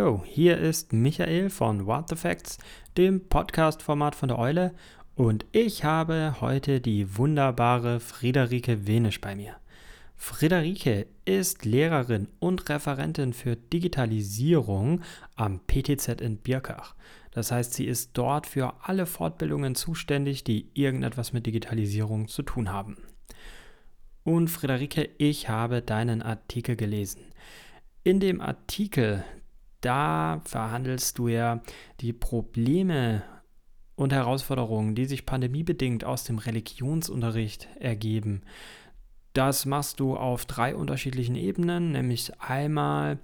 Hallo, hier ist Michael von What the Facts, dem Podcast-Format von der Eule, und ich habe heute die wunderbare Friederike Wenisch bei mir. Friederike ist Lehrerin und Referentin für Digitalisierung am PTZ in Birkach. Das heißt, sie ist dort für alle Fortbildungen zuständig, die irgendetwas mit Digitalisierung zu tun haben. Und Friederike, ich habe deinen Artikel gelesen. In dem Artikel, da verhandelst du ja die Probleme und Herausforderungen, die sich pandemiebedingt aus dem Religionsunterricht ergeben. Das machst du auf drei unterschiedlichen Ebenen, nämlich einmal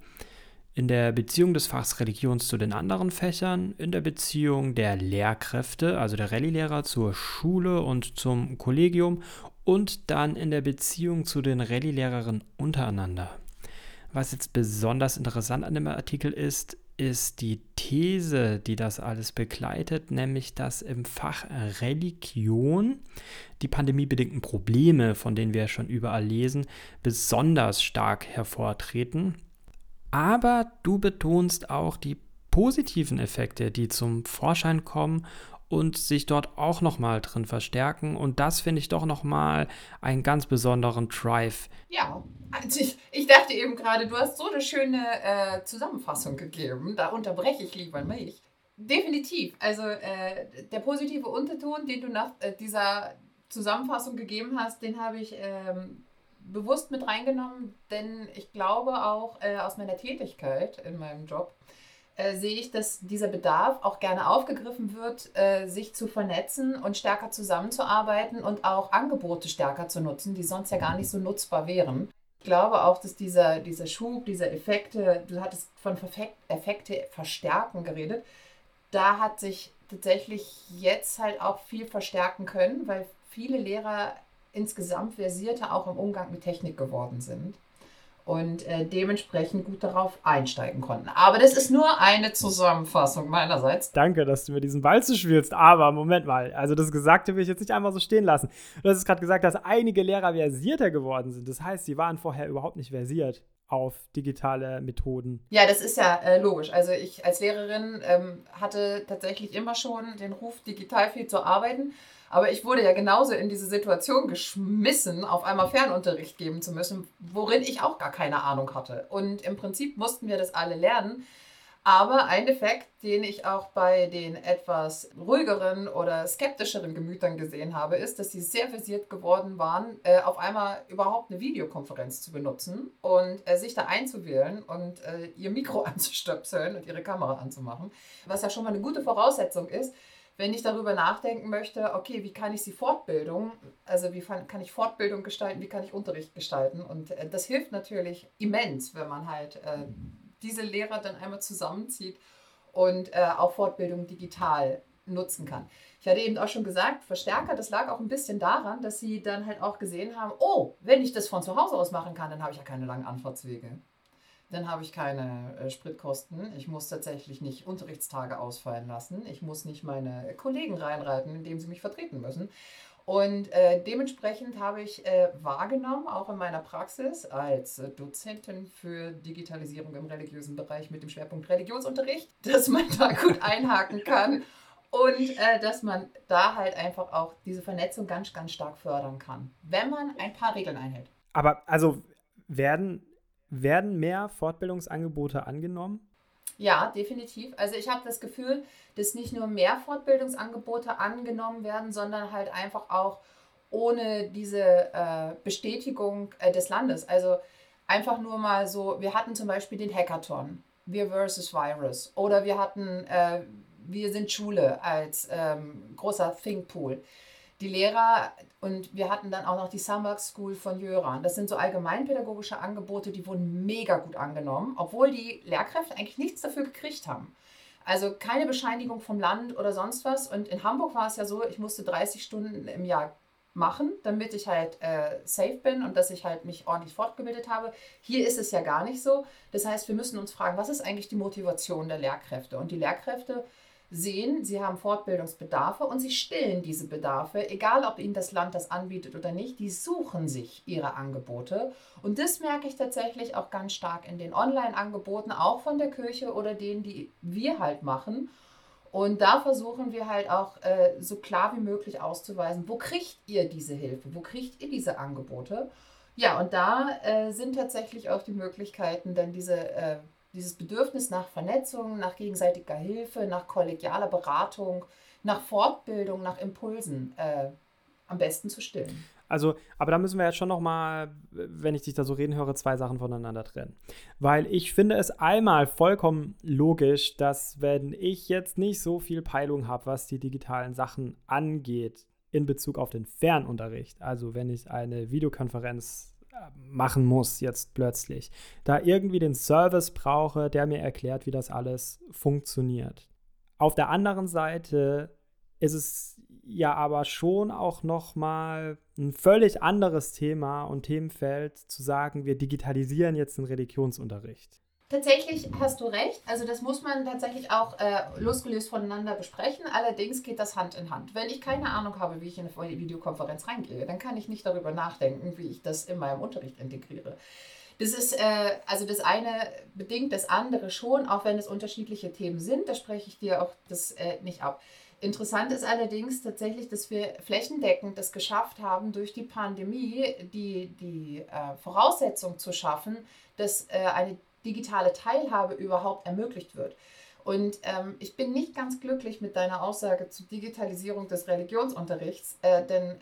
in der Beziehung des Fachs Religions zu den anderen Fächern, in der Beziehung der Lehrkräfte, also der Rallye-Lehrer zur Schule und zum Kollegium und dann in der Beziehung zu den Rallye-Lehrerinnen untereinander. Was jetzt besonders interessant an dem Artikel ist, ist die These, die das alles begleitet, nämlich dass im Fach Religion die pandemiebedingten Probleme, von denen wir schon überall lesen, besonders stark hervortreten. Aber du betonst auch die positiven Effekte, die zum Vorschein kommen und sich dort auch nochmal drin verstärken. Und das finde ich doch nochmal einen ganz besonderen Drive. Ja, also ich, ich dachte eben gerade, du hast so eine schöne äh, Zusammenfassung gegeben. Da unterbreche ich lieber mich. Definitiv. Also äh, der positive Unterton, den du nach äh, dieser Zusammenfassung gegeben hast, den habe ich ähm, bewusst mit reingenommen, denn ich glaube auch äh, aus meiner Tätigkeit in meinem Job, äh, sehe ich, dass dieser Bedarf auch gerne aufgegriffen wird, äh, sich zu vernetzen und stärker zusammenzuarbeiten und auch Angebote stärker zu nutzen, die sonst ja gar nicht so nutzbar wären. Ich glaube auch, dass dieser, dieser Schub, diese Effekte, du hattest von Effekte verstärken geredet, da hat sich tatsächlich jetzt halt auch viel verstärken können, weil viele Lehrer insgesamt versierter auch im Umgang mit Technik geworden sind und äh, dementsprechend gut darauf einsteigen konnten. Aber das ist nur eine Zusammenfassung meinerseits. Danke, dass du mir diesen Ball zuspielst. Aber Moment mal, also das Gesagte will ich jetzt nicht einfach so stehen lassen. Du hast gerade gesagt, dass einige Lehrer versierter geworden sind. Das heißt, sie waren vorher überhaupt nicht versiert auf digitale Methoden. Ja, das ist ja äh, logisch. Also ich als Lehrerin ähm, hatte tatsächlich immer schon den Ruf, digital viel zu arbeiten. Aber ich wurde ja genauso in diese Situation geschmissen, auf einmal Fernunterricht geben zu müssen, worin ich auch gar keine Ahnung hatte. Und im Prinzip mussten wir das alle lernen. Aber ein Effekt, den ich auch bei den etwas ruhigeren oder skeptischeren Gemütern gesehen habe, ist, dass sie sehr versiert geworden waren, äh, auf einmal überhaupt eine Videokonferenz zu benutzen und äh, sich da einzuwählen und äh, ihr Mikro anzustöpseln und ihre Kamera anzumachen. Was ja schon mal eine gute Voraussetzung ist, wenn ich darüber nachdenken möchte, okay, wie kann ich sie Fortbildung, also wie kann ich Fortbildung gestalten, wie kann ich Unterricht gestalten und äh, das hilft natürlich immens, wenn man halt äh, diese Lehrer dann einmal zusammenzieht und äh, auch Fortbildung digital nutzen kann. Ich hatte eben auch schon gesagt, Verstärker, das lag auch ein bisschen daran, dass sie dann halt auch gesehen haben, oh, wenn ich das von zu Hause aus machen kann, dann habe ich ja keine langen Anfahrtswege. Dann habe ich keine äh, Spritkosten. Ich muss tatsächlich nicht Unterrichtstage ausfallen lassen. Ich muss nicht meine Kollegen reinreiten, indem sie mich vertreten müssen. Und äh, dementsprechend habe ich äh, wahrgenommen, auch in meiner Praxis als Dozentin für Digitalisierung im religiösen Bereich mit dem Schwerpunkt Religionsunterricht, dass man da gut einhaken kann und äh, dass man da halt einfach auch diese Vernetzung ganz, ganz stark fördern kann, wenn man ein paar Regeln einhält. Aber also werden werden mehr Fortbildungsangebote angenommen? Ja, definitiv. Also ich habe das Gefühl, dass nicht nur mehr Fortbildungsangebote angenommen werden, sondern halt einfach auch ohne diese äh, Bestätigung äh, des Landes. Also einfach nur mal so, wir hatten zum Beispiel den Hackathon, wir versus Virus, oder wir hatten, äh, wir sind Schule als ähm, großer Thinkpool die Lehrer und wir hatten dann auch noch die Summer School von Jöran. Das sind so allgemeinpädagogische Angebote, die wurden mega gut angenommen, obwohl die Lehrkräfte eigentlich nichts dafür gekriegt haben. Also keine Bescheinigung vom Land oder sonst was. Und in Hamburg war es ja so, ich musste 30 Stunden im Jahr machen, damit ich halt äh, safe bin und dass ich halt mich ordentlich fortgebildet habe. Hier ist es ja gar nicht so. Das heißt, wir müssen uns fragen, was ist eigentlich die Motivation der Lehrkräfte? Und die Lehrkräfte sehen, sie haben Fortbildungsbedarfe und sie stillen diese Bedarfe, egal ob ihnen das Land das anbietet oder nicht, die suchen sich ihre Angebote. Und das merke ich tatsächlich auch ganz stark in den Online-Angeboten, auch von der Kirche oder denen, die wir halt machen. Und da versuchen wir halt auch äh, so klar wie möglich auszuweisen, wo kriegt ihr diese Hilfe, wo kriegt ihr diese Angebote. Ja, und da äh, sind tatsächlich auch die Möglichkeiten, dann diese äh, dieses Bedürfnis nach Vernetzung, nach gegenseitiger Hilfe, nach kollegialer Beratung, nach Fortbildung, nach Impulsen äh, am besten zu stillen. Also, aber da müssen wir jetzt schon noch mal, wenn ich dich da so reden höre, zwei Sachen voneinander trennen. Weil ich finde es einmal vollkommen logisch, dass wenn ich jetzt nicht so viel Peilung habe, was die digitalen Sachen angeht, in Bezug auf den Fernunterricht, also wenn ich eine Videokonferenz machen muss jetzt plötzlich. Da irgendwie den Service brauche, der mir erklärt, wie das alles funktioniert. Auf der anderen Seite ist es ja aber schon auch noch mal ein völlig anderes Thema und Themenfeld zu sagen, wir digitalisieren jetzt den Religionsunterricht. Tatsächlich hast du recht. Also das muss man tatsächlich auch äh, losgelöst voneinander besprechen. Allerdings geht das Hand in Hand. Wenn ich keine Ahnung habe, wie ich in eine Videokonferenz reingehe, dann kann ich nicht darüber nachdenken, wie ich das in meinem Unterricht integriere. Das ist, äh, also das eine bedingt das andere schon, auch wenn es unterschiedliche Themen sind. Da spreche ich dir auch das äh, nicht ab. Interessant ist allerdings tatsächlich, dass wir flächendeckend das geschafft haben, durch die Pandemie die, die äh, Voraussetzung zu schaffen, dass äh, eine digitale Teilhabe überhaupt ermöglicht wird. Und ähm, ich bin nicht ganz glücklich mit deiner Aussage zur Digitalisierung des Religionsunterrichts, äh, denn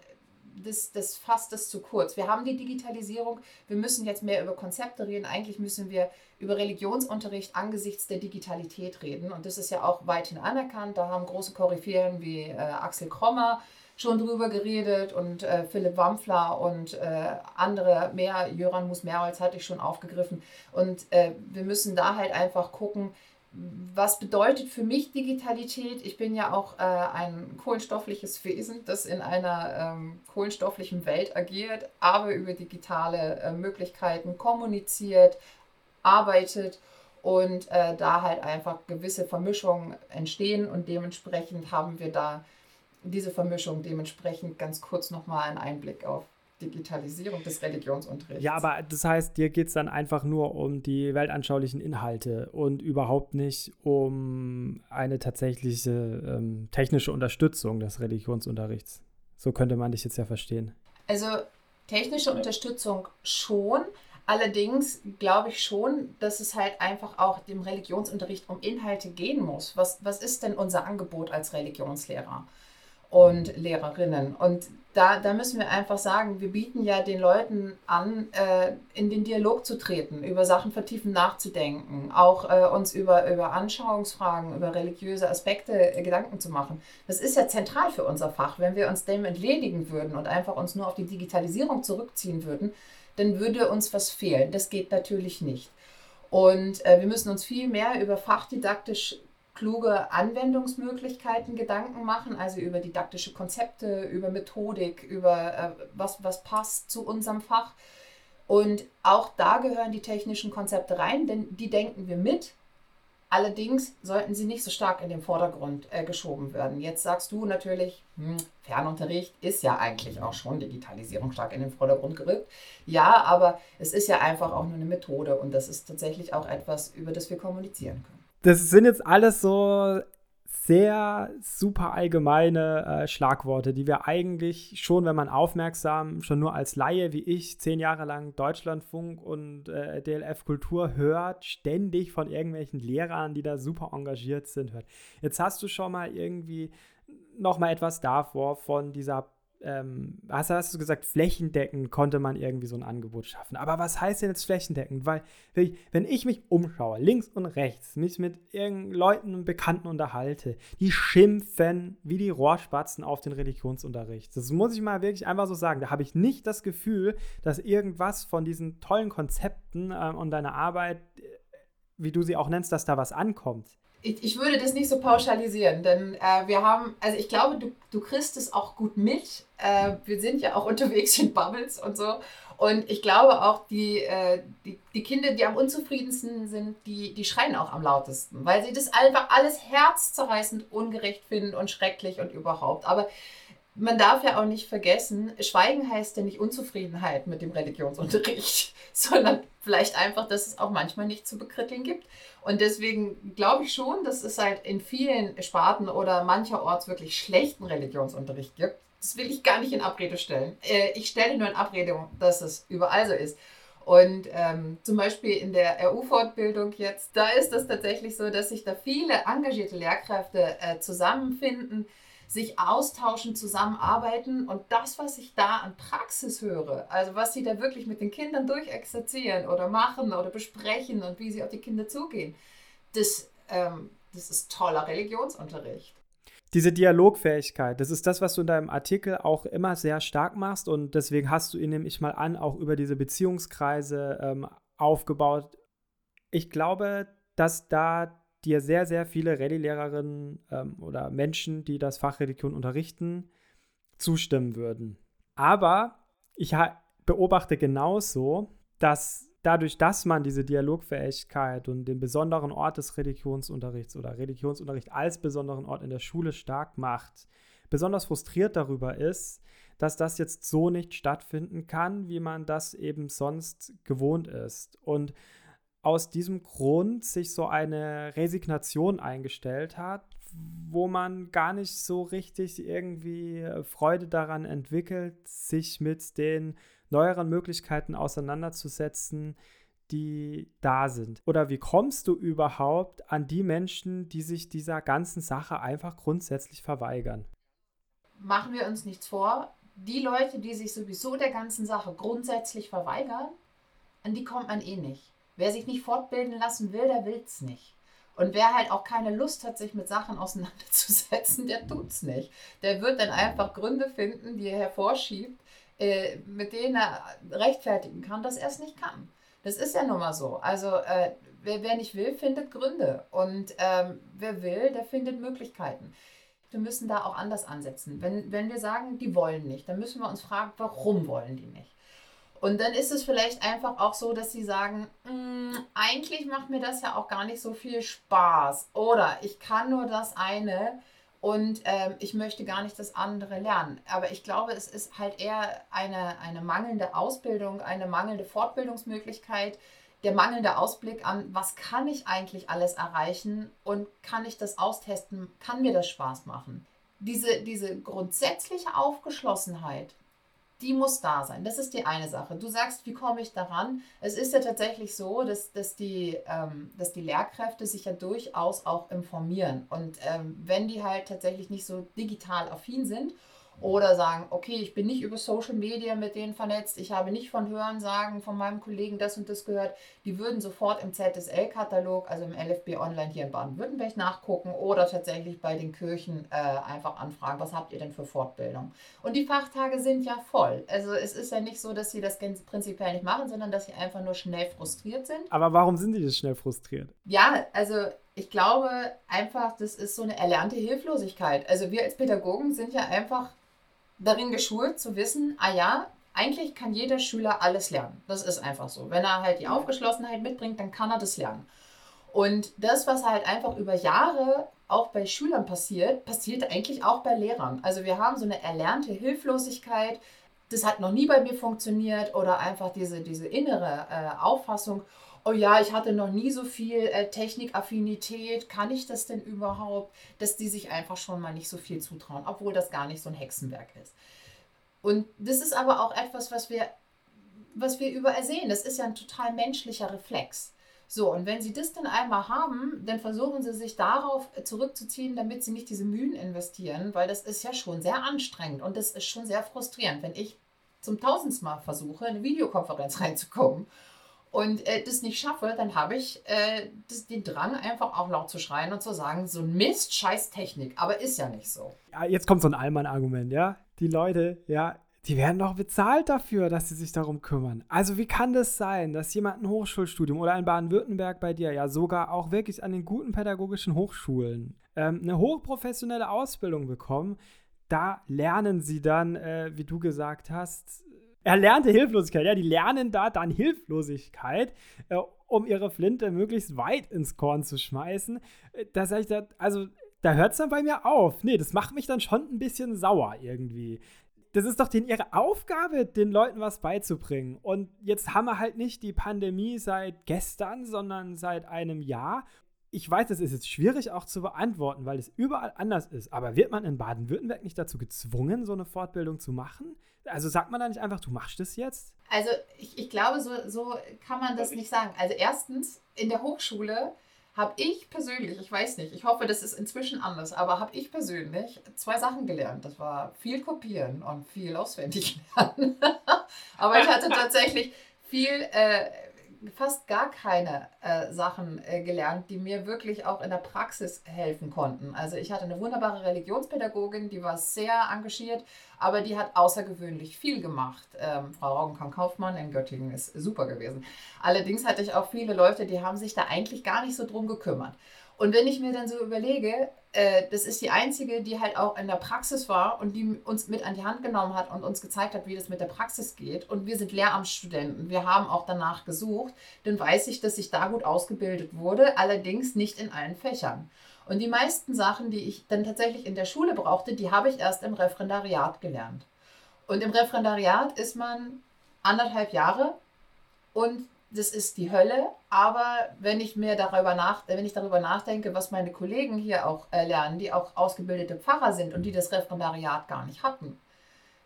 das, das fasst es zu kurz. Wir haben die Digitalisierung, wir müssen jetzt mehr über Konzepte reden. Eigentlich müssen wir über Religionsunterricht angesichts der Digitalität reden. Und das ist ja auch weithin anerkannt. Da haben große Koryphäen wie äh, Axel Krommer schon drüber geredet und äh, Philipp Wampfler und äh, andere mehr, Jöran Mus-Mehrholz hatte ich schon aufgegriffen. Und äh, wir müssen da halt einfach gucken, was bedeutet für mich Digitalität? Ich bin ja auch äh, ein kohlenstoffliches Wesen, das in einer ähm, kohlenstofflichen Welt agiert, aber über digitale äh, Möglichkeiten kommuniziert, arbeitet und äh, da halt einfach gewisse Vermischungen entstehen und dementsprechend haben wir da diese Vermischung dementsprechend ganz kurz nochmal einen Einblick auf Digitalisierung des Religionsunterrichts. Ja, aber das heißt, dir geht es dann einfach nur um die weltanschaulichen Inhalte und überhaupt nicht um eine tatsächliche ähm, technische Unterstützung des Religionsunterrichts. So könnte man dich jetzt ja verstehen. Also technische Unterstützung schon. Allerdings glaube ich schon, dass es halt einfach auch dem Religionsunterricht um Inhalte gehen muss. Was, was ist denn unser Angebot als Religionslehrer? Und Lehrerinnen. Und da, da müssen wir einfach sagen, wir bieten ja den Leuten an, äh, in den Dialog zu treten, über Sachen vertiefen nachzudenken, auch äh, uns über, über Anschauungsfragen, über religiöse Aspekte äh, Gedanken zu machen. Das ist ja zentral für unser Fach. Wenn wir uns dem entledigen würden und einfach uns nur auf die Digitalisierung zurückziehen würden, dann würde uns was fehlen. Das geht natürlich nicht. Und äh, wir müssen uns viel mehr über fachdidaktisch kluge Anwendungsmöglichkeiten Gedanken machen, also über didaktische Konzepte, über Methodik, über äh, was, was passt zu unserem Fach. Und auch da gehören die technischen Konzepte rein, denn die denken wir mit. Allerdings sollten sie nicht so stark in den Vordergrund äh, geschoben werden. Jetzt sagst du natürlich, hm, Fernunterricht ist ja eigentlich auch schon Digitalisierung stark in den Vordergrund gerückt. Ja, aber es ist ja einfach auch nur eine Methode und das ist tatsächlich auch etwas, über das wir kommunizieren können das sind jetzt alles so sehr super allgemeine äh, Schlagworte, die wir eigentlich schon, wenn man aufmerksam, schon nur als Laie wie ich zehn Jahre lang Deutschlandfunk und äh, DLF Kultur hört, ständig von irgendwelchen Lehrern, die da super engagiert sind, hört. Jetzt hast du schon mal irgendwie noch mal etwas davor von dieser ähm, hast, hast du gesagt, flächendeckend konnte man irgendwie so ein Angebot schaffen. Aber was heißt denn jetzt flächendeckend? Weil, wenn ich mich umschaue, links und rechts, mich mit irgendeinen Leuten und Bekannten unterhalte, die schimpfen wie die Rohrspatzen auf den Religionsunterricht. Das muss ich mal wirklich einfach so sagen. Da habe ich nicht das Gefühl, dass irgendwas von diesen tollen Konzepten ähm, und deiner Arbeit, äh, wie du sie auch nennst, dass da was ankommt. Ich, ich würde das nicht so pauschalisieren, denn äh, wir haben, also ich glaube, du, du kriegst es auch gut mit. Äh, wir sind ja auch unterwegs in Bubbles und so. Und ich glaube auch, die, äh, die, die Kinder, die am unzufriedensten sind, die, die schreien auch am lautesten, weil sie das einfach alles herzzerreißend ungerecht finden und schrecklich und überhaupt. Aber man darf ja auch nicht vergessen, Schweigen heißt ja nicht Unzufriedenheit mit dem Religionsunterricht, sondern vielleicht einfach, dass es auch manchmal nicht zu bekritteln gibt. Und deswegen glaube ich schon, dass es halt in vielen Sparten oder mancherorts wirklich schlechten Religionsunterricht gibt. Das will ich gar nicht in Abrede stellen. Äh, ich stelle nur in Abrede, dass es überall so ist. Und ähm, zum Beispiel in der RU-Fortbildung jetzt, da ist es tatsächlich so, dass sich da viele engagierte Lehrkräfte äh, zusammenfinden, sich austauschen, zusammenarbeiten und das, was ich da an Praxis höre, also was sie da wirklich mit den Kindern durchexerzieren oder machen oder besprechen und wie sie auf die Kinder zugehen, das, ähm, das ist toller Religionsunterricht. Diese Dialogfähigkeit, das ist das, was du in deinem Artikel auch immer sehr stark machst und deswegen hast du ihn, nehme ich mal an, auch über diese Beziehungskreise ähm, aufgebaut. Ich glaube, dass da dir sehr, sehr viele Rallye-Lehrerinnen ähm, oder Menschen, die das Fach Religion unterrichten, zustimmen würden. Aber ich beobachte genauso, dass dadurch, dass man diese Dialogfähigkeit und den besonderen Ort des Religionsunterrichts oder Religionsunterricht als besonderen Ort in der Schule stark macht, besonders frustriert darüber ist, dass das jetzt so nicht stattfinden kann, wie man das eben sonst gewohnt ist. Und aus diesem Grund sich so eine Resignation eingestellt hat, wo man gar nicht so richtig irgendwie äh, Freude daran entwickelt, sich mit den neueren Möglichkeiten auseinanderzusetzen, die da sind? Oder wie kommst du überhaupt an die Menschen, die sich dieser ganzen Sache einfach grundsätzlich verweigern? Machen wir uns nichts vor. Die Leute, die sich sowieso der ganzen Sache grundsätzlich verweigern, an die kommt man eh nicht. Wer sich nicht fortbilden lassen will, der will es nicht. Und wer halt auch keine Lust hat, sich mit Sachen auseinanderzusetzen, der tut es nicht. Der wird dann einfach Gründe finden, die er hervorschiebt, äh, mit denen er rechtfertigen kann, dass er es nicht kann. Das ist ja nun mal so. Also äh, wer, wer nicht will, findet Gründe. Und ähm, wer will, der findet Möglichkeiten. Wir müssen da auch anders ansetzen. Wenn, wenn wir sagen, die wollen nicht, dann müssen wir uns fragen, warum wollen die nicht? Und dann ist es vielleicht einfach auch so, dass sie sagen, mm, eigentlich macht mir das ja auch gar nicht so viel Spaß. Oder ich kann nur das eine und ähm, ich möchte gar nicht das andere lernen. Aber ich glaube, es ist halt eher eine, eine mangelnde Ausbildung, eine mangelnde Fortbildungsmöglichkeit, der mangelnde Ausblick an, was kann ich eigentlich alles erreichen und kann ich das austesten, kann mir das Spaß machen. Diese, diese grundsätzliche Aufgeschlossenheit die muss da sein. Das ist die eine Sache. Du sagst, wie komme ich daran? Es ist ja tatsächlich so, dass, dass, die, ähm, dass die Lehrkräfte sich ja durchaus auch informieren. Und ähm, wenn die halt tatsächlich nicht so digital affin sind oder sagen, okay, ich bin nicht über Social Media mit denen vernetzt, ich habe nicht von Hören sagen von meinem Kollegen das und das gehört, die würden sofort im ZSL-Katalog, also im LFB Online hier in Baden-Württemberg nachgucken oder tatsächlich bei den Kirchen äh, einfach anfragen, was habt ihr denn für Fortbildung? Und die Fachtage sind ja voll. Also es ist ja nicht so, dass sie das prinzipiell nicht machen, sondern dass sie einfach nur schnell frustriert sind. Aber warum sind die das schnell frustriert? Ja, also ich glaube einfach, das ist so eine erlernte Hilflosigkeit. Also wir als Pädagogen sind ja einfach darin geschult zu wissen, ah ja, eigentlich kann jeder Schüler alles lernen. Das ist einfach so. Wenn er halt die Aufgeschlossenheit mitbringt, dann kann er das lernen. Und das, was halt einfach über Jahre auch bei Schülern passiert, passiert eigentlich auch bei Lehrern. Also wir haben so eine erlernte Hilflosigkeit, das hat noch nie bei mir funktioniert oder einfach diese, diese innere äh, Auffassung, oh ja, ich hatte noch nie so viel äh, Technikaffinität, kann ich das denn überhaupt, dass die sich einfach schon mal nicht so viel zutrauen, obwohl das gar nicht so ein Hexenwerk ist. Und das ist aber auch etwas, was wir, was wir überall sehen. Das ist ja ein total menschlicher Reflex. So, und wenn sie das dann einmal haben, dann versuchen sie sich darauf zurückzuziehen, damit sie nicht diese Mühen investieren, weil das ist ja schon sehr anstrengend und das ist schon sehr frustrierend, wenn ich zum tausendsten Mal versuche, in eine Videokonferenz reinzukommen und äh, das nicht schaffe, dann habe ich äh, das, den Drang, einfach auch laut zu schreien und zu sagen, so ein Mist, scheiß Technik. Aber ist ja nicht so. Ja, jetzt kommt so ein Allmann-Argument, ja. Die Leute, ja, die werden doch bezahlt dafür, dass sie sich darum kümmern. Also wie kann das sein, dass jemand ein Hochschulstudium oder in Baden-Württemberg bei dir ja sogar auch wirklich an den guten pädagogischen Hochschulen ähm, eine hochprofessionelle Ausbildung bekommen? Da lernen sie dann, äh, wie du gesagt hast, erlernte Hilflosigkeit. Ja, die lernen da dann Hilflosigkeit, äh, um ihre Flinte möglichst weit ins Korn zu schmeißen. Äh, da sage ich, da, also da hört es dann bei mir auf. Nee, das macht mich dann schon ein bisschen sauer irgendwie das ist doch den, ihre Aufgabe, den Leuten was beizubringen. Und jetzt haben wir halt nicht die Pandemie seit gestern, sondern seit einem Jahr. Ich weiß, das ist jetzt schwierig auch zu beantworten, weil es überall anders ist. Aber wird man in Baden-Württemberg nicht dazu gezwungen, so eine Fortbildung zu machen? Also sagt man da nicht einfach, du machst das jetzt? Also ich, ich glaube, so, so kann man das nicht sagen. Also erstens, in der Hochschule habe ich persönlich, ich weiß nicht, ich hoffe, das ist inzwischen anders, aber habe ich persönlich zwei Sachen gelernt. Das war viel kopieren und viel auswendig lernen. aber ich hatte tatsächlich viel äh, fast gar keine äh, Sachen äh, gelernt, die mir wirklich auch in der Praxis helfen konnten. Also ich hatte eine wunderbare Religionspädagogin, die war sehr engagiert, aber die hat außergewöhnlich viel gemacht. Ähm, Frau Raugenkamp-Kaufmann in Göttingen ist super gewesen. Allerdings hatte ich auch viele Leute, die haben sich da eigentlich gar nicht so drum gekümmert. Und wenn ich mir dann so überlege, äh, das ist die einzige, die halt auch in der Praxis war und die uns mit an die Hand genommen hat und uns gezeigt hat, wie das mit der Praxis geht. Und wir sind Lehramtsstudenten. Wir haben auch danach gesucht. Dann weiß ich, dass ich da gut ausgebildet wurde, allerdings nicht in allen Fächern. Und die meisten Sachen, die ich dann tatsächlich in der Schule brauchte, die habe ich erst im Referendariat gelernt. Und im Referendariat ist man anderthalb Jahre und das ist die Hölle, aber wenn ich mir darüber nach, wenn ich darüber nachdenke, was meine Kollegen hier auch äh, lernen, die auch ausgebildete Pfarrer sind und die das Referendariat gar nicht hatten,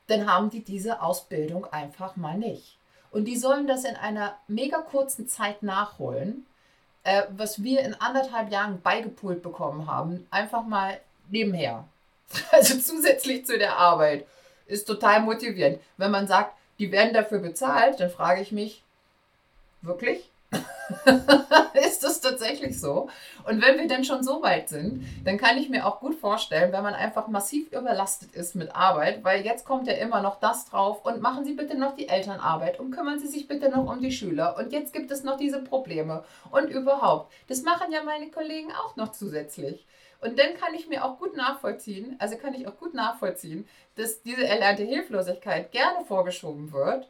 dann haben die diese Ausbildung einfach mal nicht. Und die sollen das in einer mega kurzen Zeit nachholen, äh, was wir in anderthalb Jahren beigepult bekommen haben, einfach mal nebenher. Also zusätzlich zu der Arbeit. Ist total motivierend. Wenn man sagt, die werden dafür bezahlt, dann frage ich mich, Wirklich? ist das tatsächlich so? Und wenn wir denn schon so weit sind, dann kann ich mir auch gut vorstellen, wenn man einfach massiv überlastet ist mit Arbeit, weil jetzt kommt ja immer noch das drauf und machen Sie bitte noch die Elternarbeit und kümmern Sie sich bitte noch um die Schüler und jetzt gibt es noch diese Probleme und überhaupt. Das machen ja meine Kollegen auch noch zusätzlich. Und dann kann ich mir auch gut nachvollziehen, also kann ich auch gut nachvollziehen, dass diese erlernte Hilflosigkeit gerne vorgeschoben wird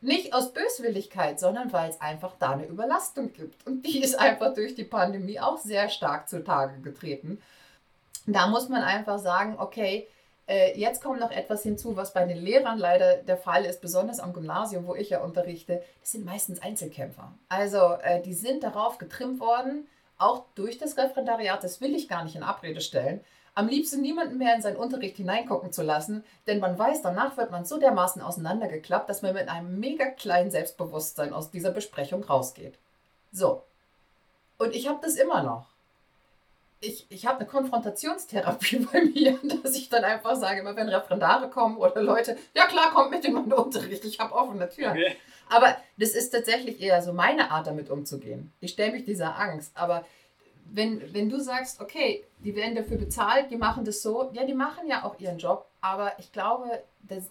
nicht aus Böswilligkeit, sondern weil es einfach da eine Überlastung gibt. Und die ist einfach durch die Pandemie auch sehr stark zutage getreten. Da muss man einfach sagen, okay, äh, jetzt kommt noch etwas hinzu, was bei den Lehrern leider der Fall ist, besonders am Gymnasium, wo ich ja unterrichte. Das sind meistens Einzelkämpfer. Also äh, die sind darauf getrimmt worden, auch durch das Referendariat, das will ich gar nicht in Abrede stellen, am liebsten niemanden mehr in seinen Unterricht hineingucken zu lassen, denn man weiß, danach wird man so dermaßen auseinandergeklappt, dass man mit einem mega kleinen Selbstbewusstsein aus dieser Besprechung rausgeht. So. Und ich habe das immer noch. Ich, ich habe eine Konfrontationstherapie bei mir, dass ich dann einfach sage, immer wenn Referendare kommen oder Leute, ja klar, kommt mit in meinen Unterricht, ich habe offene Türen. Okay. Aber das ist tatsächlich eher so meine Art, damit umzugehen. Ich stelle mich dieser Angst. Aber wenn, wenn du sagst, okay, die werden dafür bezahlt, die machen das so, ja, die machen ja auch ihren Job, aber ich glaube,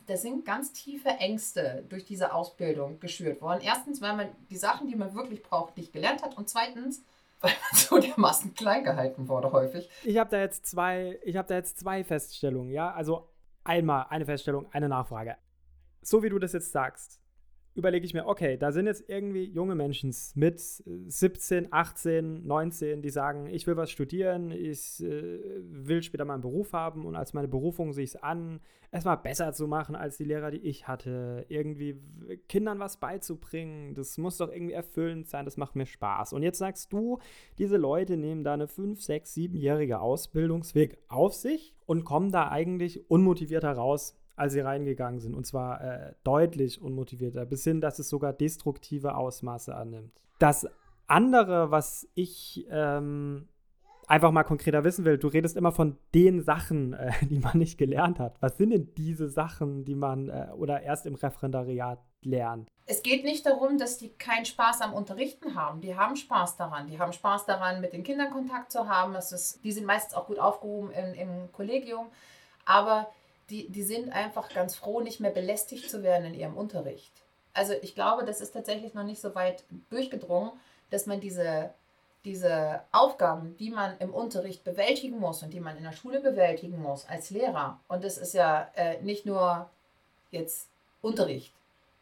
da sind ganz tiefe Ängste durch diese Ausbildung geschürt worden. Erstens, weil man die Sachen, die man wirklich braucht, nicht gelernt hat und zweitens, weil man so dermaßen klein gehalten wurde häufig. Ich habe da jetzt zwei, ich habe da jetzt zwei Feststellungen, ja, also einmal eine Feststellung, eine Nachfrage. So wie du das jetzt sagst, überlege ich mir, okay, da sind jetzt irgendwie junge Menschen mit 17, 18, 19, die sagen, ich will was studieren, ich äh, will später mal einen Beruf haben und als meine Berufung sehe ich es an, erstmal besser zu machen als die Lehrer, die ich hatte, irgendwie Kindern was beizubringen, das muss doch irgendwie erfüllend sein, das macht mir Spaß. Und jetzt sagst du, diese Leute nehmen da eine 5, 6, 7-jährige Ausbildungsweg auf sich und kommen da eigentlich unmotivierter raus als sie reingegangen sind. Und zwar äh, deutlich unmotivierter, bis hin, dass es sogar destruktive Ausmaße annimmt. Das andere, was ich ähm, einfach mal konkreter wissen will, du redest immer von den Sachen, äh, die man nicht gelernt hat. Was sind denn diese Sachen, die man äh, oder erst im Referendariat lernt? Es geht nicht darum, dass die keinen Spaß am Unterrichten haben. Die haben Spaß daran. Die haben Spaß daran, mit den Kindern Kontakt zu haben. Es ist, die sind meistens auch gut aufgehoben in, im Kollegium. Aber die, die sind einfach ganz froh, nicht mehr belästigt zu werden in ihrem Unterricht. Also ich glaube, das ist tatsächlich noch nicht so weit durchgedrungen, dass man diese, diese Aufgaben, die man im Unterricht bewältigen muss und die man in der Schule bewältigen muss als Lehrer, und das ist ja äh, nicht nur jetzt Unterricht,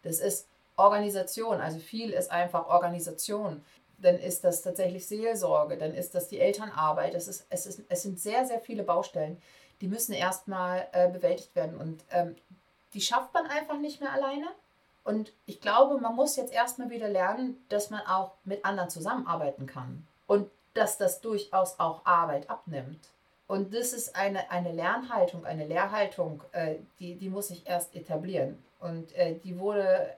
das ist Organisation, also viel ist einfach Organisation. Dann ist das tatsächlich Seelsorge, dann ist das die Elternarbeit. Das ist, es, ist, es sind sehr, sehr viele Baustellen, die müssen erstmal äh, bewältigt werden. Und ähm, die schafft man einfach nicht mehr alleine. Und ich glaube, man muss jetzt erstmal wieder lernen, dass man auch mit anderen zusammenarbeiten kann. Und dass das durchaus auch Arbeit abnimmt. Und das ist eine, eine Lernhaltung, eine Lehrhaltung, äh, die, die muss sich erst etablieren. Und äh, die wurde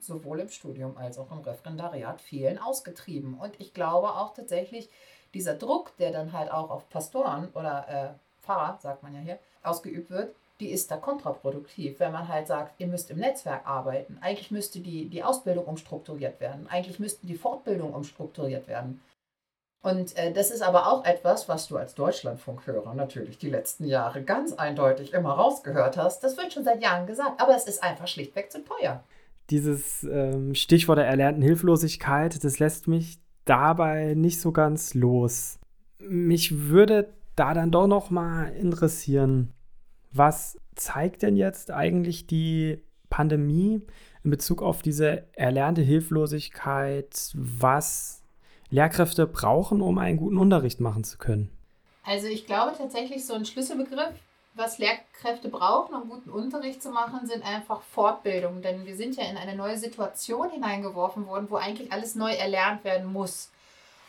sowohl im Studium als auch im Referendariat vielen ausgetrieben. Und ich glaube auch tatsächlich, dieser Druck, der dann halt auch auf Pastoren oder Pfarrer, sagt man ja hier, ausgeübt wird, die ist da kontraproduktiv, wenn man halt sagt, ihr müsst im Netzwerk arbeiten. Eigentlich müsste die, die Ausbildung umstrukturiert werden. Eigentlich müssten die Fortbildung umstrukturiert werden. Und äh, das ist aber auch etwas, was du als Deutschlandfunkhörer natürlich die letzten Jahre ganz eindeutig immer rausgehört hast. Das wird schon seit Jahren gesagt, aber es ist einfach schlichtweg zu teuer dieses ähm, Stichwort der erlernten Hilflosigkeit, das lässt mich dabei nicht so ganz los. Mich würde da dann doch noch mal interessieren, was zeigt denn jetzt eigentlich die Pandemie in Bezug auf diese erlernte Hilflosigkeit, was Lehrkräfte brauchen, um einen guten Unterricht machen zu können? Also ich glaube tatsächlich, so ein Schlüsselbegriff was Lehrkräfte brauchen, um guten Unterricht zu machen, sind einfach Fortbildungen. Denn wir sind ja in eine neue Situation hineingeworfen worden, wo eigentlich alles neu erlernt werden muss.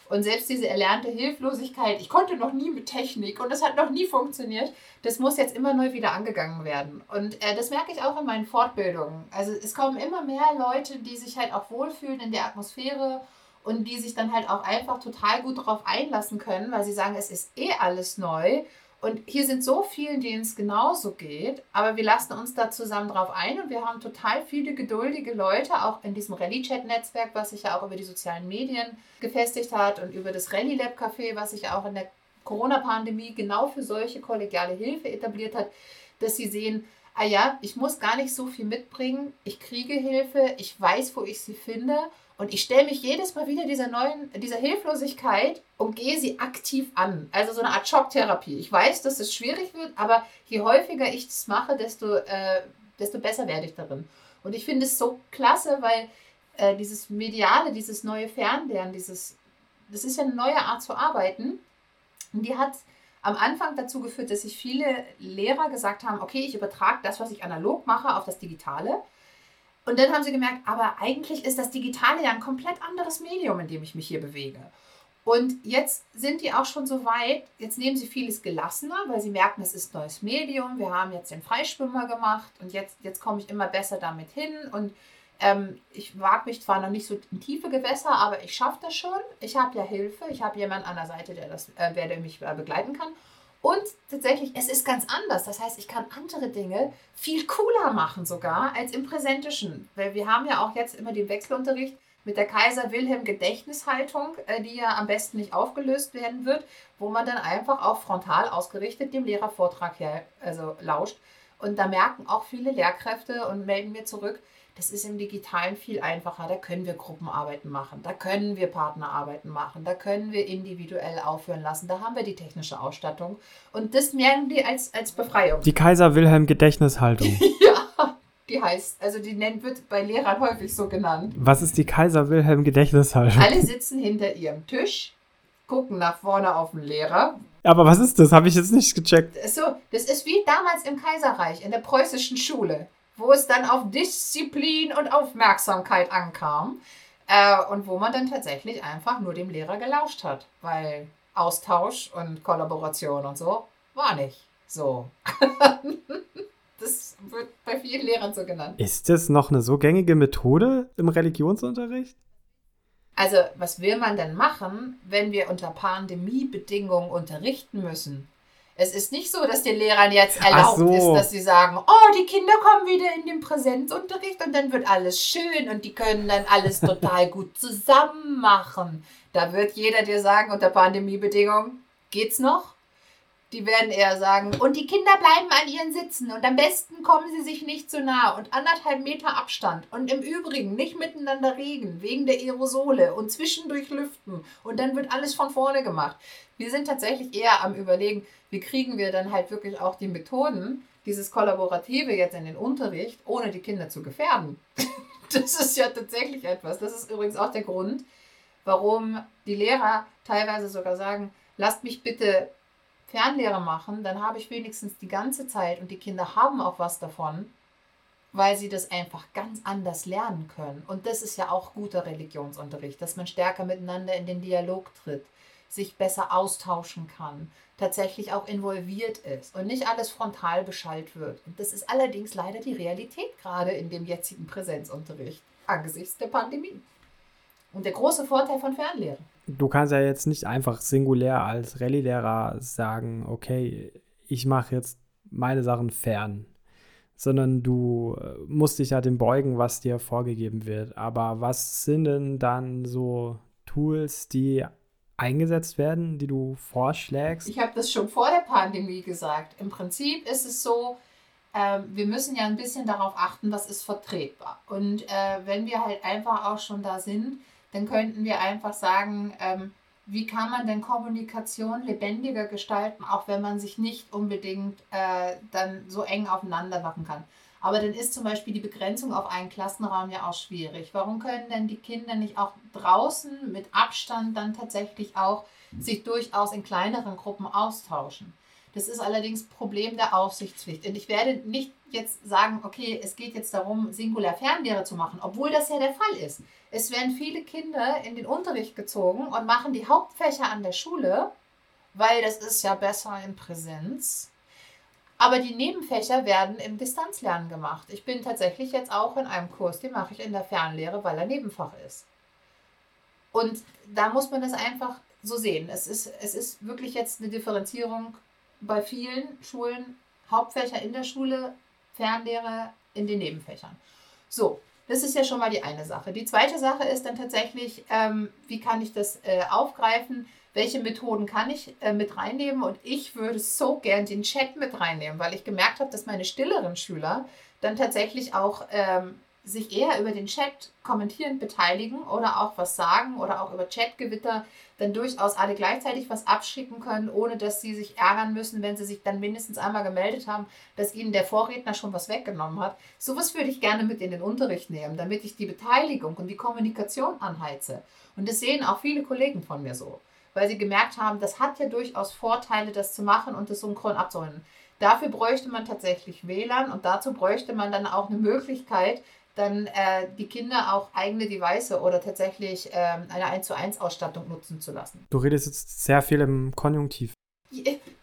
Und selbst diese erlernte Hilflosigkeit, ich konnte noch nie mit Technik und das hat noch nie funktioniert, das muss jetzt immer neu wieder angegangen werden. Und äh, das merke ich auch in meinen Fortbildungen. Also es kommen immer mehr Leute, die sich halt auch wohlfühlen in der Atmosphäre und die sich dann halt auch einfach total gut darauf einlassen können, weil sie sagen, es ist eh alles neu und hier sind so viele, denen es genauso geht, aber wir lassen uns da zusammen drauf ein und wir haben total viele geduldige Leute, auch in diesem Rallye-Chat-Netzwerk, was sich ja auch über die sozialen Medien gefestigt hat und über das Rallye-Lab-Café, was sich auch in der Corona-Pandemie genau für solche kollegiale Hilfe etabliert hat, dass sie sehen, ah ja, ich muss gar nicht so viel mitbringen, ich kriege Hilfe, ich weiß, wo ich sie finde und ich stelle mich jedes Mal wieder dieser neuen, dieser Hilflosigkeit und gehe sie aktiv an. Also so eine Art Schocktherapie. Ich weiß, dass es schwierig wird, aber je häufiger ich das mache, desto, äh, desto besser werde ich darin. Und ich finde es so klasse, weil äh, dieses Mediale, dieses neue Fernlernen, dieses, das ist ja eine neue Art zu arbeiten. Und die hat am Anfang dazu geführt, dass sich viele Lehrer gesagt haben, okay, ich übertrage das, was ich analog mache, auf das Digitale. Und dann haben sie gemerkt, aber eigentlich ist das Digitale ja ein komplett anderes Medium, in dem ich mich hier bewege. Und jetzt sind die auch schon so weit, jetzt nehmen sie vieles gelassener, weil sie merken, es ist neues Medium. Wir haben jetzt den Freischwimmer gemacht und jetzt, jetzt komme ich immer besser damit hin. Und ähm, ich wage mich zwar noch nicht so in tiefe Gewässer, aber ich schaffe das schon. Ich habe ja Hilfe, ich habe jemanden an der Seite, der, das, äh, der mich äh, begleiten kann. Und tatsächlich, es ist ganz anders. Das heißt, ich kann andere Dinge viel cooler machen sogar als im Präsentischen. Weil wir haben ja auch jetzt immer den Wechselunterricht mit der Kaiser Wilhelm Gedächtnishaltung, äh, die ja am besten nicht aufgelöst werden wird, wo man dann einfach auch frontal ausgerichtet dem Lehrervortrag her, also lauscht. Und da merken auch viele Lehrkräfte und melden mir zurück, das ist im Digitalen viel einfacher. Da können wir Gruppenarbeiten machen, da können wir Partnerarbeiten machen, da können wir individuell aufhören lassen. Da haben wir die technische Ausstattung. Und das merken die als, als Befreiung. Die Kaiser Wilhelm Gedächtnishaltung. ja, die heißt, also die nennt, wird bei Lehrern häufig so genannt. Was ist die Kaiser Wilhelm Gedächtnishaltung? Alle sitzen hinter ihrem Tisch, gucken nach vorne auf den Lehrer. Aber was ist das? Habe ich jetzt nicht gecheckt. So, das ist wie damals im Kaiserreich, in der preußischen Schule wo es dann auf Disziplin und Aufmerksamkeit ankam äh, und wo man dann tatsächlich einfach nur dem Lehrer gelauscht hat, weil Austausch und Kollaboration und so war nicht so. das wird bei vielen Lehrern so genannt. Ist das noch eine so gängige Methode im Religionsunterricht? Also, was will man denn machen, wenn wir unter Pandemiebedingungen unterrichten müssen? Es ist nicht so, dass den Lehrern jetzt erlaubt so. ist, dass sie sagen, oh, die Kinder kommen wieder in den Präsenzunterricht und dann wird alles schön und die können dann alles total gut zusammen machen. Da wird jeder dir sagen, unter Pandemiebedingungen geht's noch. Die werden eher sagen, und die Kinder bleiben an ihren Sitzen und am besten kommen sie sich nicht zu nah und anderthalb Meter Abstand und im Übrigen nicht miteinander reden wegen der Aerosole und zwischendurch lüften und dann wird alles von vorne gemacht. Wir sind tatsächlich eher am Überlegen, wie kriegen wir dann halt wirklich auch die Methoden, dieses Kollaborative jetzt in den Unterricht, ohne die Kinder zu gefährden. das ist ja tatsächlich etwas. Das ist übrigens auch der Grund, warum die Lehrer teilweise sogar sagen, lasst mich bitte Fernlehre machen, dann habe ich wenigstens die ganze Zeit und die Kinder haben auch was davon, weil sie das einfach ganz anders lernen können. Und das ist ja auch guter Religionsunterricht, dass man stärker miteinander in den Dialog tritt, sich besser austauschen kann, tatsächlich auch involviert ist und nicht alles frontal beschallt wird. Und das ist allerdings leider die Realität gerade in dem jetzigen Präsenzunterricht angesichts der Pandemie. Und der große Vorteil von Fernlehre. Du kannst ja jetzt nicht einfach singulär als Rallye-Lehrer sagen, okay, ich mache jetzt meine Sachen fern, sondern du äh, musst dich ja dem beugen, was dir vorgegeben wird. Aber was sind denn dann so Tools, die eingesetzt werden, die du vorschlägst? Ich habe das schon vor der Pandemie gesagt. Im Prinzip ist es so, äh, wir müssen ja ein bisschen darauf achten, was ist vertretbar. Und äh, wenn wir halt einfach auch schon da sind, dann könnten wir einfach sagen, ähm, wie kann man denn Kommunikation lebendiger gestalten, auch wenn man sich nicht unbedingt äh, dann so eng aufeinander machen kann. Aber dann ist zum Beispiel die Begrenzung auf einen Klassenraum ja auch schwierig. Warum können denn die Kinder nicht auch draußen mit Abstand dann tatsächlich auch sich durchaus in kleineren Gruppen austauschen? Das ist allerdings Problem der Aufsichtspflicht. Und ich werde nicht jetzt sagen, okay, es geht jetzt darum, Singular Fernlehre zu machen, obwohl das ja der Fall ist. Es werden viele Kinder in den Unterricht gezogen und machen die Hauptfächer an der Schule, weil das ist ja besser in Präsenz. Aber die Nebenfächer werden im Distanzlernen gemacht. Ich bin tatsächlich jetzt auch in einem Kurs, den mache ich in der Fernlehre, weil er Nebenfach ist. Und da muss man das einfach so sehen. Es ist, es ist wirklich jetzt eine Differenzierung bei vielen Schulen, Hauptfächer in der Schule, Fernlehre in den Nebenfächern. So, das ist ja schon mal die eine Sache. Die zweite Sache ist dann tatsächlich, ähm, wie kann ich das äh, aufgreifen? Welche Methoden kann ich äh, mit reinnehmen. Und ich würde so gern den Chat mit reinnehmen, weil ich gemerkt habe, dass meine stilleren Schüler dann tatsächlich auch ähm, sich eher über den Chat kommentierend beteiligen oder auch was sagen oder auch über Chatgewitter dann durchaus alle gleichzeitig was abschicken können, ohne dass sie sich ärgern müssen, wenn sie sich dann mindestens einmal gemeldet haben, dass ihnen der Vorredner schon was weggenommen hat. Sowas würde ich gerne mit in den Unterricht nehmen, damit ich die Beteiligung und die Kommunikation anheize. Und das sehen auch viele Kollegen von mir so weil sie gemerkt haben, das hat ja durchaus Vorteile, das zu machen und das synchron abzuholen. Dafür bräuchte man tatsächlich WLAN und dazu bräuchte man dann auch eine Möglichkeit, dann äh, die Kinder auch eigene Device oder tatsächlich äh, eine 1 zu 1 Ausstattung nutzen zu lassen. Du redest jetzt sehr viel im Konjunktiv.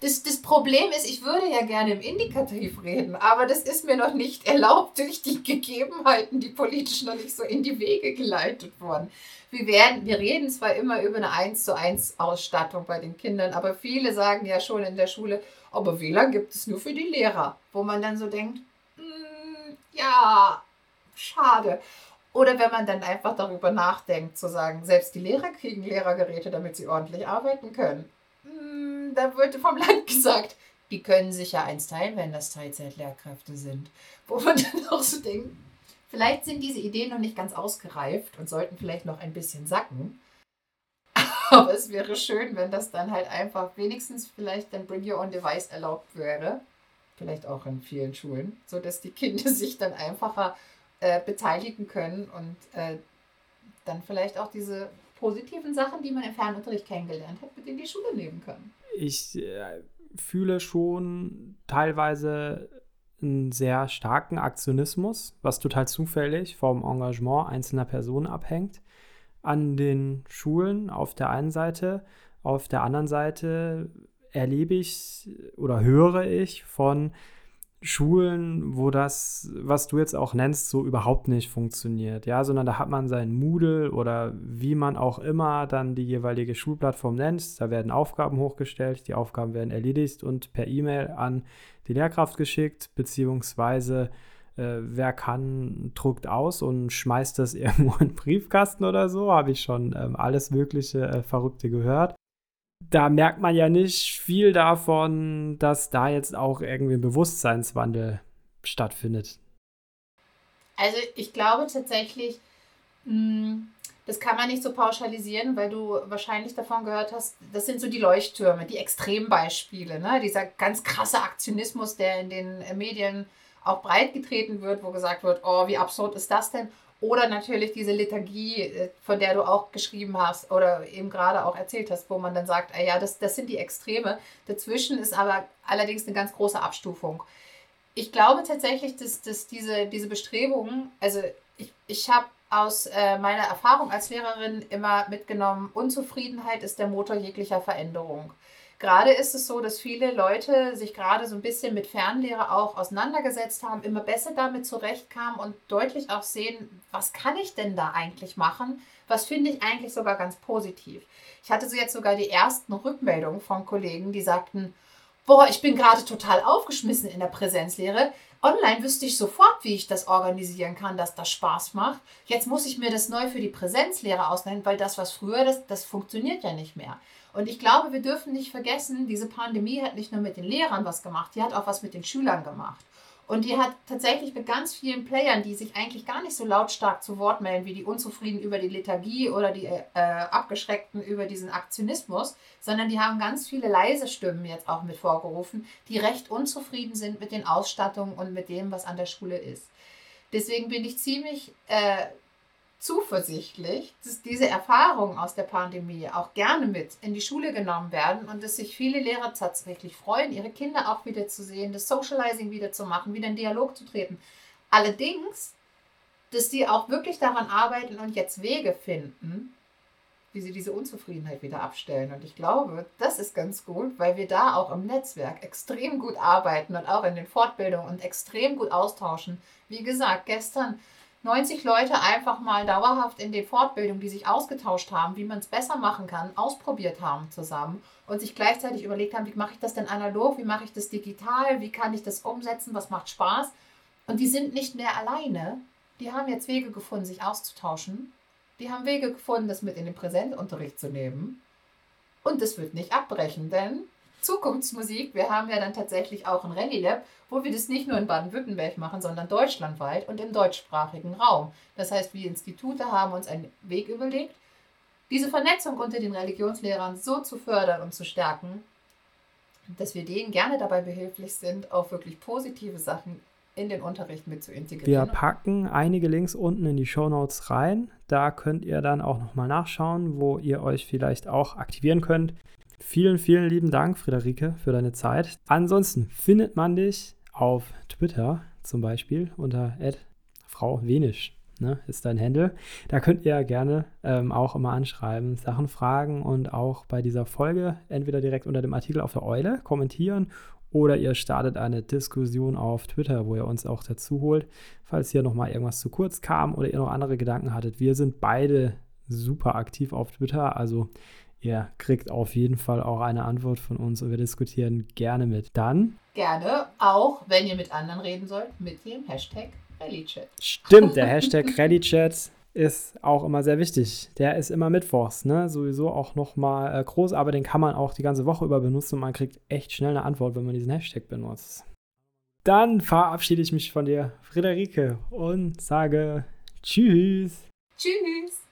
Das, das Problem ist, ich würde ja gerne im Indikativ reden, aber das ist mir noch nicht erlaubt durch die Gegebenheiten, die politisch noch nicht so in die Wege geleitet wurden wir, werden, wir reden zwar immer über eine 1 zu 1 Ausstattung bei den Kindern, aber viele sagen ja schon in der Schule, aber WLAN gibt es nur für die Lehrer, wo man dann so denkt, mm, ja, schade. Oder wenn man dann einfach darüber nachdenkt, zu sagen, selbst die Lehrer kriegen Lehrergeräte, damit sie ordentlich arbeiten können. Mm, da wird vom Land gesagt, die können sich ja eins teilen, wenn das Teilzeitlehrkräfte sind. Wo man dann auch so denkt, Vielleicht sind diese Ideen noch nicht ganz ausgereift und sollten vielleicht noch ein bisschen sacken. Aber es wäre schön, wenn das dann halt einfach wenigstens vielleicht dann Bring Your Own Device erlaubt wäre. Vielleicht auch in vielen Schulen, sodass die Kinder sich dann einfacher äh, beteiligen können und äh, dann vielleicht auch diese positiven Sachen, die man im Fernunterricht kennengelernt hat, mit in die Schule nehmen können. Ich äh, fühle schon teilweise einen sehr starken Aktionismus, was total zufällig vom Engagement einzelner Personen abhängt, an den Schulen auf der einen Seite. Auf der anderen Seite erlebe ich oder höre ich von Schulen, wo das, was du jetzt auch nennst, so überhaupt nicht funktioniert, ja, sondern da hat man sein Moodle oder wie man auch immer dann die jeweilige Schulplattform nennt. Da werden Aufgaben hochgestellt, die Aufgaben werden erledigt und per E-Mail an die Lehrkraft geschickt, beziehungsweise äh, wer kann, druckt aus und schmeißt das irgendwo in den Briefkasten oder so. Habe ich schon ähm, alles Mögliche äh, Verrückte gehört. Da merkt man ja nicht viel davon, dass da jetzt auch irgendwie ein Bewusstseinswandel stattfindet. Also ich glaube tatsächlich, hm, das kann man nicht so pauschalisieren, weil du wahrscheinlich davon gehört hast, das sind so die Leuchttürme, die Extrembeispiele, ne? dieser ganz krasse Aktionismus, der in den Medien auch breit getreten wird, wo gesagt wird, oh, wie absurd ist das denn? Oder natürlich diese Lethargie, äh, von der du auch geschrieben hast oder eben gerade auch erzählt hast, wo man dann sagt, ah ja, das, das sind die Extreme. Dazwischen ist aber allerdings eine ganz große Abstufung. Ich glaube tatsächlich, dass, dass diese, diese Bestrebungen, also ich, ich habe aus äh, meiner Erfahrung als Lehrerin immer mitgenommen, Unzufriedenheit ist der Motor jeglicher Veränderung. Gerade ist es so, dass viele Leute sich gerade so ein bisschen mit Fernlehre auch auseinandergesetzt haben, immer besser damit zurechtkamen und deutlich auch sehen, was kann ich denn da eigentlich machen? Was finde ich eigentlich sogar ganz positiv? Ich hatte so jetzt sogar die ersten Rückmeldungen von Kollegen, die sagten, boah, ich bin gerade total aufgeschmissen in der Präsenzlehre. Online wüsste ich sofort, wie ich das organisieren kann, dass das Spaß macht. Jetzt muss ich mir das neu für die Präsenzlehre ausleihen, weil das, was früher, das, das funktioniert ja nicht mehr. Und ich glaube, wir dürfen nicht vergessen, diese Pandemie hat nicht nur mit den Lehrern was gemacht, die hat auch was mit den Schülern gemacht. Und die hat tatsächlich mit ganz vielen Playern, die sich eigentlich gar nicht so lautstark zu Wort melden, wie die Unzufrieden über die Lethargie oder die äh, Abgeschreckten über diesen Aktionismus, sondern die haben ganz viele leise Stimmen jetzt auch mit vorgerufen, die recht unzufrieden sind mit den Ausstattungen und mit dem, was an der Schule ist. Deswegen bin ich ziemlich äh, zuversichtlich, dass diese Erfahrungen aus der Pandemie auch gerne mit in die Schule genommen werden und dass sich viele Lehrer tatsächlich freuen, ihre Kinder auch wieder zu sehen, das Socializing wieder zu machen, wieder in Dialog zu treten. Allerdings, dass die auch wirklich daran arbeiten und jetzt Wege finden, wie sie diese Unzufriedenheit wieder abstellen. Und ich glaube, das ist ganz gut, weil wir da auch im Netzwerk extrem gut arbeiten und auch in den Fortbildungen und extrem gut austauschen. Wie gesagt, gestern 90 Leute einfach mal dauerhaft in den Fortbildungen, die sich ausgetauscht haben, wie man es besser machen kann, ausprobiert haben zusammen und sich gleichzeitig überlegt haben, wie mache ich das denn analog, wie mache ich das digital, wie kann ich das umsetzen, was macht Spaß. Und die sind nicht mehr alleine. Die haben jetzt Wege gefunden, sich auszutauschen. Die haben Wege gefunden, das mit in den Präsentunterricht zu nehmen. Und das wird nicht abbrechen, denn Zukunftsmusik. Wir haben ja dann tatsächlich auch ein Rallye Lab, wo wir das nicht nur in Baden-Württemberg machen, sondern deutschlandweit und im deutschsprachigen Raum. Das heißt, wir Institute haben uns einen Weg überlegt, diese Vernetzung unter den Religionslehrern so zu fördern und zu stärken, dass wir denen gerne dabei behilflich sind, auch wirklich positive Sachen in den Unterricht mit zu integrieren. Wir packen einige Links unten in die Show Notes rein. Da könnt ihr dann auch nochmal nachschauen, wo ihr euch vielleicht auch aktivieren könnt. Vielen, vielen lieben Dank, Friederike, für deine Zeit. Ansonsten findet man dich auf Twitter zum Beispiel unter Frau Wenisch. Ne, ist dein Handle. Da könnt ihr gerne ähm, auch immer anschreiben, Sachen fragen und auch bei dieser Folge entweder direkt unter dem Artikel auf der Eule kommentieren oder ihr startet eine Diskussion auf Twitter, wo ihr uns auch dazu holt, falls hier nochmal irgendwas zu kurz kam oder ihr noch andere Gedanken hattet. Wir sind beide super aktiv auf Twitter, also Ihr kriegt auf jeden Fall auch eine Antwort von uns und wir diskutieren gerne mit. Dann. Gerne, auch wenn ihr mit anderen reden sollt, mit dem Hashtag RallyChat. Stimmt, der Hashtag RallyChat ist auch immer sehr wichtig. Der ist immer mittwochs, ne? Sowieso auch nochmal äh, groß, aber den kann man auch die ganze Woche über benutzen und man kriegt echt schnell eine Antwort, wenn man diesen Hashtag benutzt. Dann verabschiede ich mich von dir, Friederike, und sage Tschüss. Tschüss.